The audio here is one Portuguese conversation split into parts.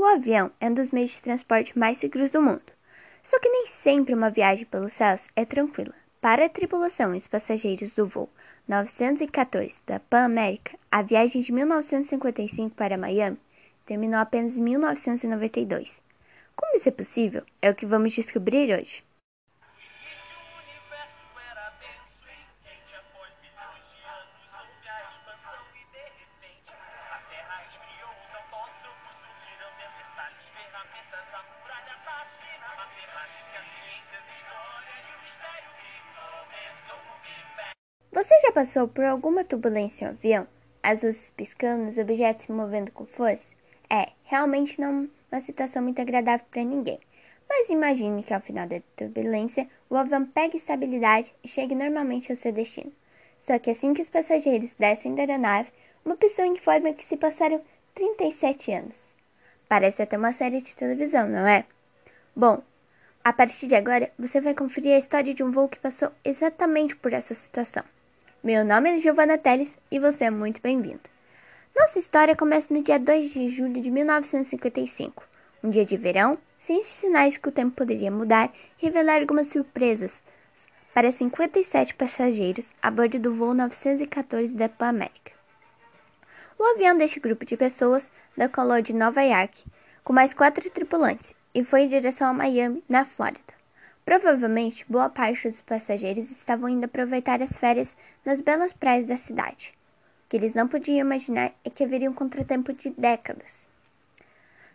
O avião é um dos meios de transporte mais seguros do mundo. Só que nem sempre uma viagem pelos céus é tranquila. Para a tripulação e os passageiros do voo 914 da Pan América, a viagem de 1955 para Miami terminou apenas em 1992. Como isso é possível? É o que vamos descobrir hoje. Já passou por alguma turbulência em um avião? As luzes piscando, os objetos se movendo com força? É, realmente não uma situação muito agradável para ninguém. Mas imagine que ao final da turbulência, o avião pegue estabilidade e chegue normalmente ao seu destino. Só que assim que os passageiros descem da aeronave, uma pessoa informa que se passaram 37 anos. Parece até uma série de televisão, não é? Bom, a partir de agora, você vai conferir a história de um voo que passou exatamente por essa situação. Meu nome é Giovanna Teles e você é muito bem-vindo. Nossa história começa no dia 2 de julho de 1955, um dia de verão, sem sinais que o tempo poderia mudar revelar algumas surpresas para 57 passageiros a bordo do voo 914 da Pan América. O avião deste grupo de pessoas decolou de Nova York com mais quatro tripulantes e foi em direção a Miami, na Flórida. Provavelmente, boa parte dos passageiros estavam indo aproveitar as férias nas belas praias da cidade. O que eles não podiam imaginar é que haveria um contratempo de décadas.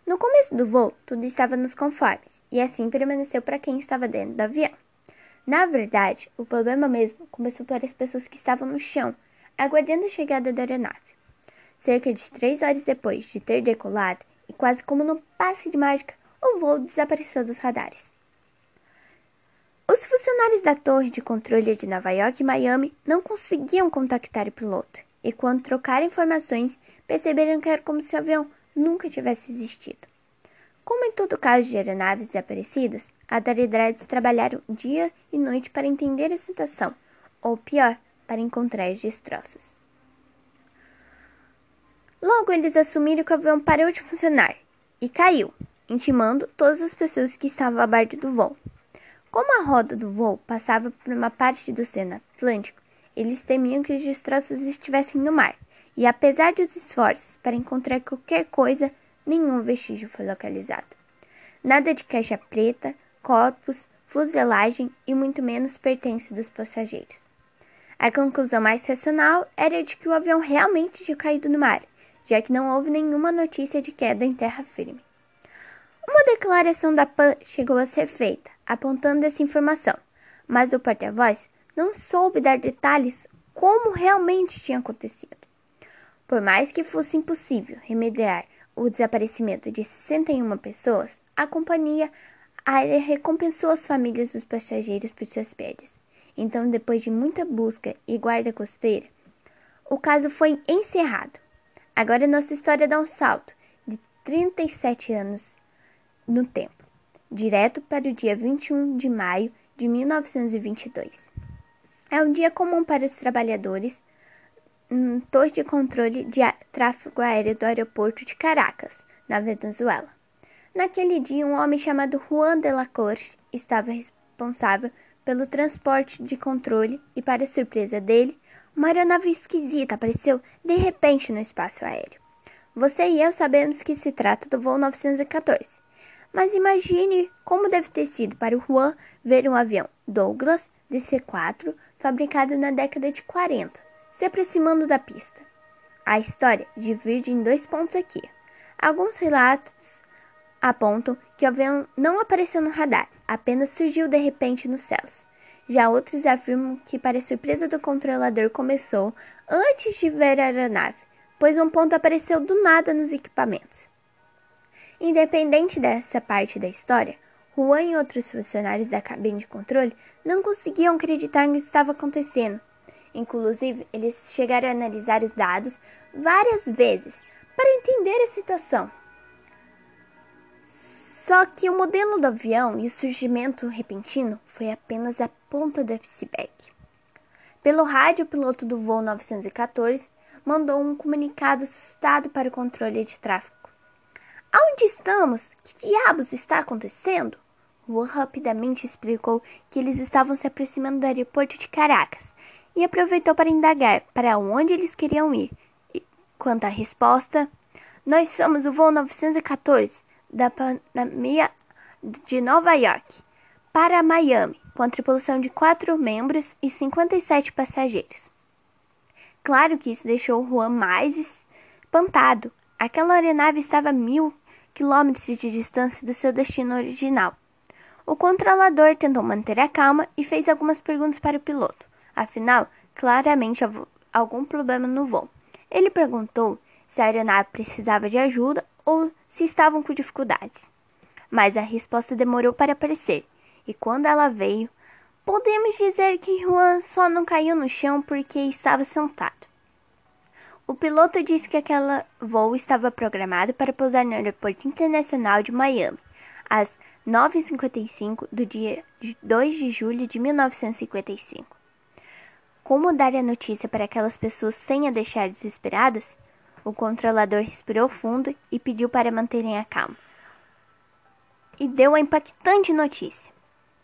No começo do voo, tudo estava nos conformes, e assim permaneceu para quem estava dentro do avião. Na verdade, o problema mesmo começou para as pessoas que estavam no chão, aguardando a chegada da aeronave. Cerca de três horas depois de ter decolado, e quase como num passe de mágica, o voo desapareceu dos radares. Os funcionários da torre de controle de Nova York e Miami não conseguiam contactar o piloto, e quando trocaram informações, perceberam que era como se o avião nunca tivesse existido. Como em todo caso de aeronaves desaparecidas, autoridades trabalharam dia e noite para entender a situação, ou pior, para encontrar os destroços. Logo, eles assumiram que o avião parou de funcionar e caiu, intimando todas as pessoas que estavam a bordo do voo. Como a roda do voo passava por uma parte do Oceano Atlântico, eles temiam que os destroços estivessem no mar, e apesar dos esforços para encontrar qualquer coisa, nenhum vestígio foi localizado. Nada de caixa preta, corpos, fuselagem e muito menos pertence dos passageiros. A conclusão mais racional era de que o avião realmente tinha caído no mar, já que não houve nenhuma notícia de queda em terra firme. Uma declaração da PAN chegou a ser feita, apontando essa informação, mas o porta-voz não soube dar detalhes como realmente tinha acontecido. Por mais que fosse impossível remediar o desaparecimento de 61 pessoas, a companhia aérea recompensou as famílias dos passageiros por suas perdas. Então, depois de muita busca e guarda costeira, o caso foi encerrado. Agora nossa história dá um salto de 37 anos no tempo, direto para o dia 21 de maio de 1922. É um dia comum para os trabalhadores um torre de controle de tráfego aéreo do aeroporto de Caracas, na Venezuela. Naquele dia, um homem chamado Juan de la Corte estava responsável pelo transporte de controle e, para surpresa dele, uma aeronave esquisita apareceu de repente no espaço aéreo. Você e eu sabemos que se trata do voo 914, mas imagine como deve ter sido para o Juan ver um avião Douglas DC-4 fabricado na década de 40 se aproximando da pista. A história divide em dois pontos aqui. Alguns relatos apontam que o avião não apareceu no radar, apenas surgiu de repente nos céus. Já outros afirmam que, para surpresa do controlador, começou antes de ver a aeronave, pois um ponto apareceu do nada nos equipamentos. Independente dessa parte da história, Juan e outros funcionários da cabine de controle não conseguiam acreditar no que estava acontecendo. Inclusive, eles chegaram a analisar os dados várias vezes para entender a situação. Só que o modelo do avião e o surgimento repentino foi apenas a ponta do iceberg. Pelo rádio, o piloto do voo 914 mandou um comunicado assustado para o controle de tráfego Aonde estamos? Que diabos está acontecendo? Juan rapidamente explicou que eles estavam se aproximando do aeroporto de Caracas e aproveitou para indagar para onde eles queriam ir. E, quanto à resposta, nós somos o voo 914 da Panamia de Nova York para Miami, com a tripulação de quatro membros e 57 passageiros. Claro que isso deixou Juan mais espantado. Aquela aeronave estava mil quilômetros de distância do seu destino original. O controlador tentou manter a calma e fez algumas perguntas para o piloto. Afinal, claramente algum problema no voo. Ele perguntou se a aeronave precisava de ajuda ou se estavam com dificuldades. Mas a resposta demorou para aparecer, e quando ela veio, podemos dizer que Juan só não caiu no chão porque estava sentado. O piloto disse que aquele voo estava programado para pousar no Aeroporto Internacional de Miami às 9h55 do dia 2 de julho de 1955. Como dar a notícia para aquelas pessoas sem a deixar desesperadas? O controlador respirou fundo e pediu para manterem a calma. E deu a impactante notícia.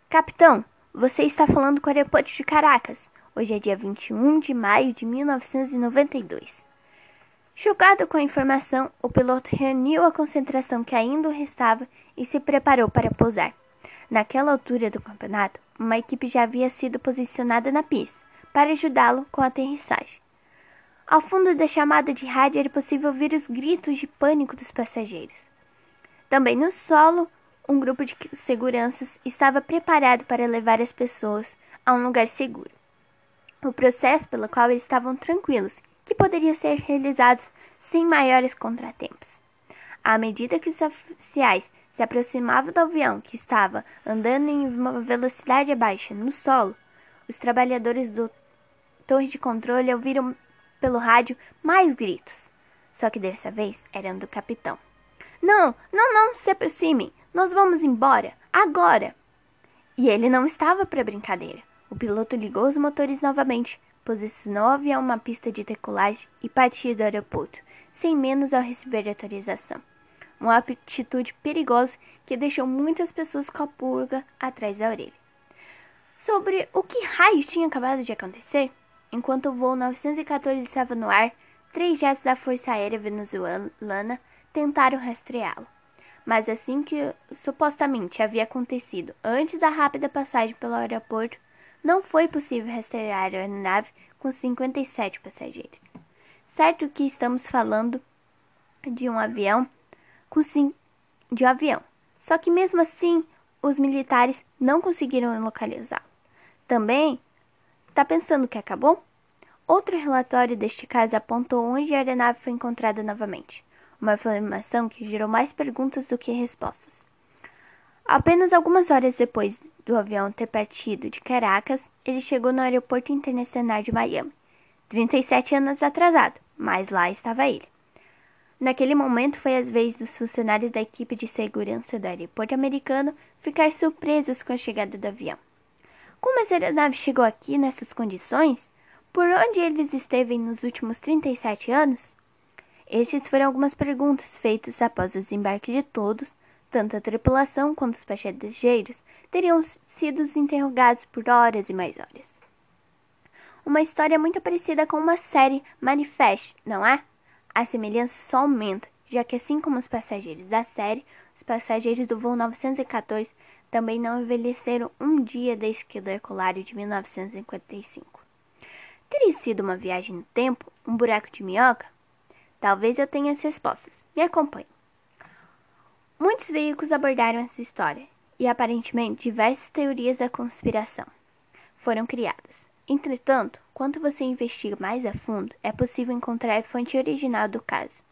Capitão, você está falando com o aeroporto de Caracas. Hoje é dia 21 de maio de 1992. Chocado com a informação, o piloto reuniu a concentração que ainda restava e se preparou para pousar. Naquela altura do campeonato, uma equipe já havia sido posicionada na pista para ajudá-lo com a aterrissagem. Ao fundo da chamada de rádio era possível ouvir os gritos de pânico dos passageiros. Também no solo, um grupo de seguranças estava preparado para levar as pessoas a um lugar seguro. O processo pelo qual eles estavam tranquilos que poderiam ser realizados sem maiores contratempos. À medida que os oficiais se aproximavam do avião que estava andando em uma velocidade baixa no solo, os trabalhadores do torre de controle ouviram pelo rádio mais gritos. Só que dessa vez eram do capitão. Não, não, não se aproximem. Nós vamos embora. Agora. E ele não estava para brincadeira. O piloto ligou os motores novamente, posicionou o avião uma pista de decolagem e partiu do aeroporto, sem menos ao receber autorização. Uma atitude perigosa que deixou muitas pessoas com a pulga atrás da orelha. Sobre o que raios tinha acabado de acontecer? Enquanto o voo 914 estava no ar, três jets da Força Aérea Venezuelana tentaram rastreá-lo. Mas assim que supostamente havia acontecido antes da rápida passagem pelo aeroporto, não foi possível rastrear a aeronave com 57 passageiros. Certo que estamos falando de um avião com sim, de um avião. Só que mesmo assim, os militares não conseguiram localizá-lo. Também está pensando que acabou? Outro relatório deste caso apontou onde a aeronave foi encontrada novamente. Uma informação que gerou mais perguntas do que respostas. Apenas algumas horas depois do avião ter partido de Caracas, ele chegou no Aeroporto Internacional de Miami. 37 anos atrasado, mas lá estava ele. Naquele momento foi a vez dos funcionários da equipe de segurança do aeroporto americano ficar surpresos com a chegada do avião. Como essa aeronave chegou aqui nessas condições? Por onde eles esteve nos últimos 37 anos? Estas foram algumas perguntas feitas após o desembarque de todos tanto a tripulação quanto os passageiros teriam sido interrogados por horas e mais horas. Uma história muito parecida com uma série Manifest, não é? A semelhança só aumenta, já que assim como os passageiros da série, os passageiros do voo 914 também não envelheceram um dia desde que o decolário de 1955. Teria sido uma viagem no tempo? Um buraco de minhoca? Talvez eu tenha as respostas. Me acompanhe. Muitos veículos abordaram essa história e aparentemente diversas teorias da conspiração foram criadas. Entretanto, quando você investiga mais a fundo, é possível encontrar a fonte original do caso,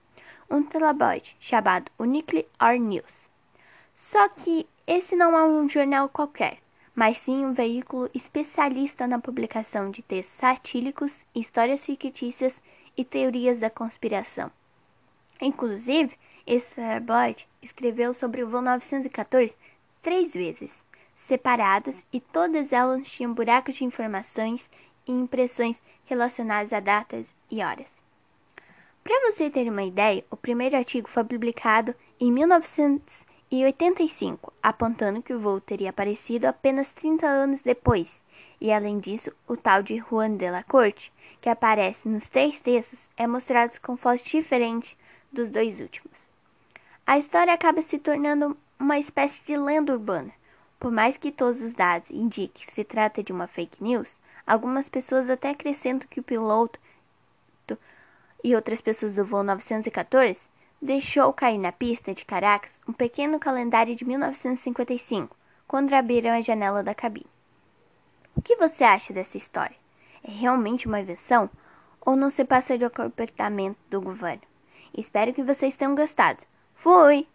um tabloide chamado Nuclear News. Só que esse não é um jornal qualquer, mas sim um veículo especialista na publicação de textos satílicos, histórias fictícias e teorias da conspiração. Inclusive, tabloide escreveu sobre o voo 914 três vezes, separadas, e todas elas tinham buracos de informações e impressões relacionadas a datas e horas. Para você ter uma ideia, o primeiro artigo foi publicado em 1985, apontando que o voo teria aparecido apenas 30 anos depois. E além disso, o tal de Juan de la Corte, que aparece nos três textos, é mostrado com fotos diferentes dos dois últimos. A história acaba se tornando uma espécie de lenda urbana. Por mais que todos os dados indiquem que se trata de uma fake news, algumas pessoas até acrescentam que o piloto e outras pessoas do voo 914 deixou cair na pista de Caracas um pequeno calendário de 1955, quando abriram a janela da cabine. O que você acha dessa história? É realmente uma invenção ou não se passa de comportamento do governo? Espero que vocês tenham gostado. Fui!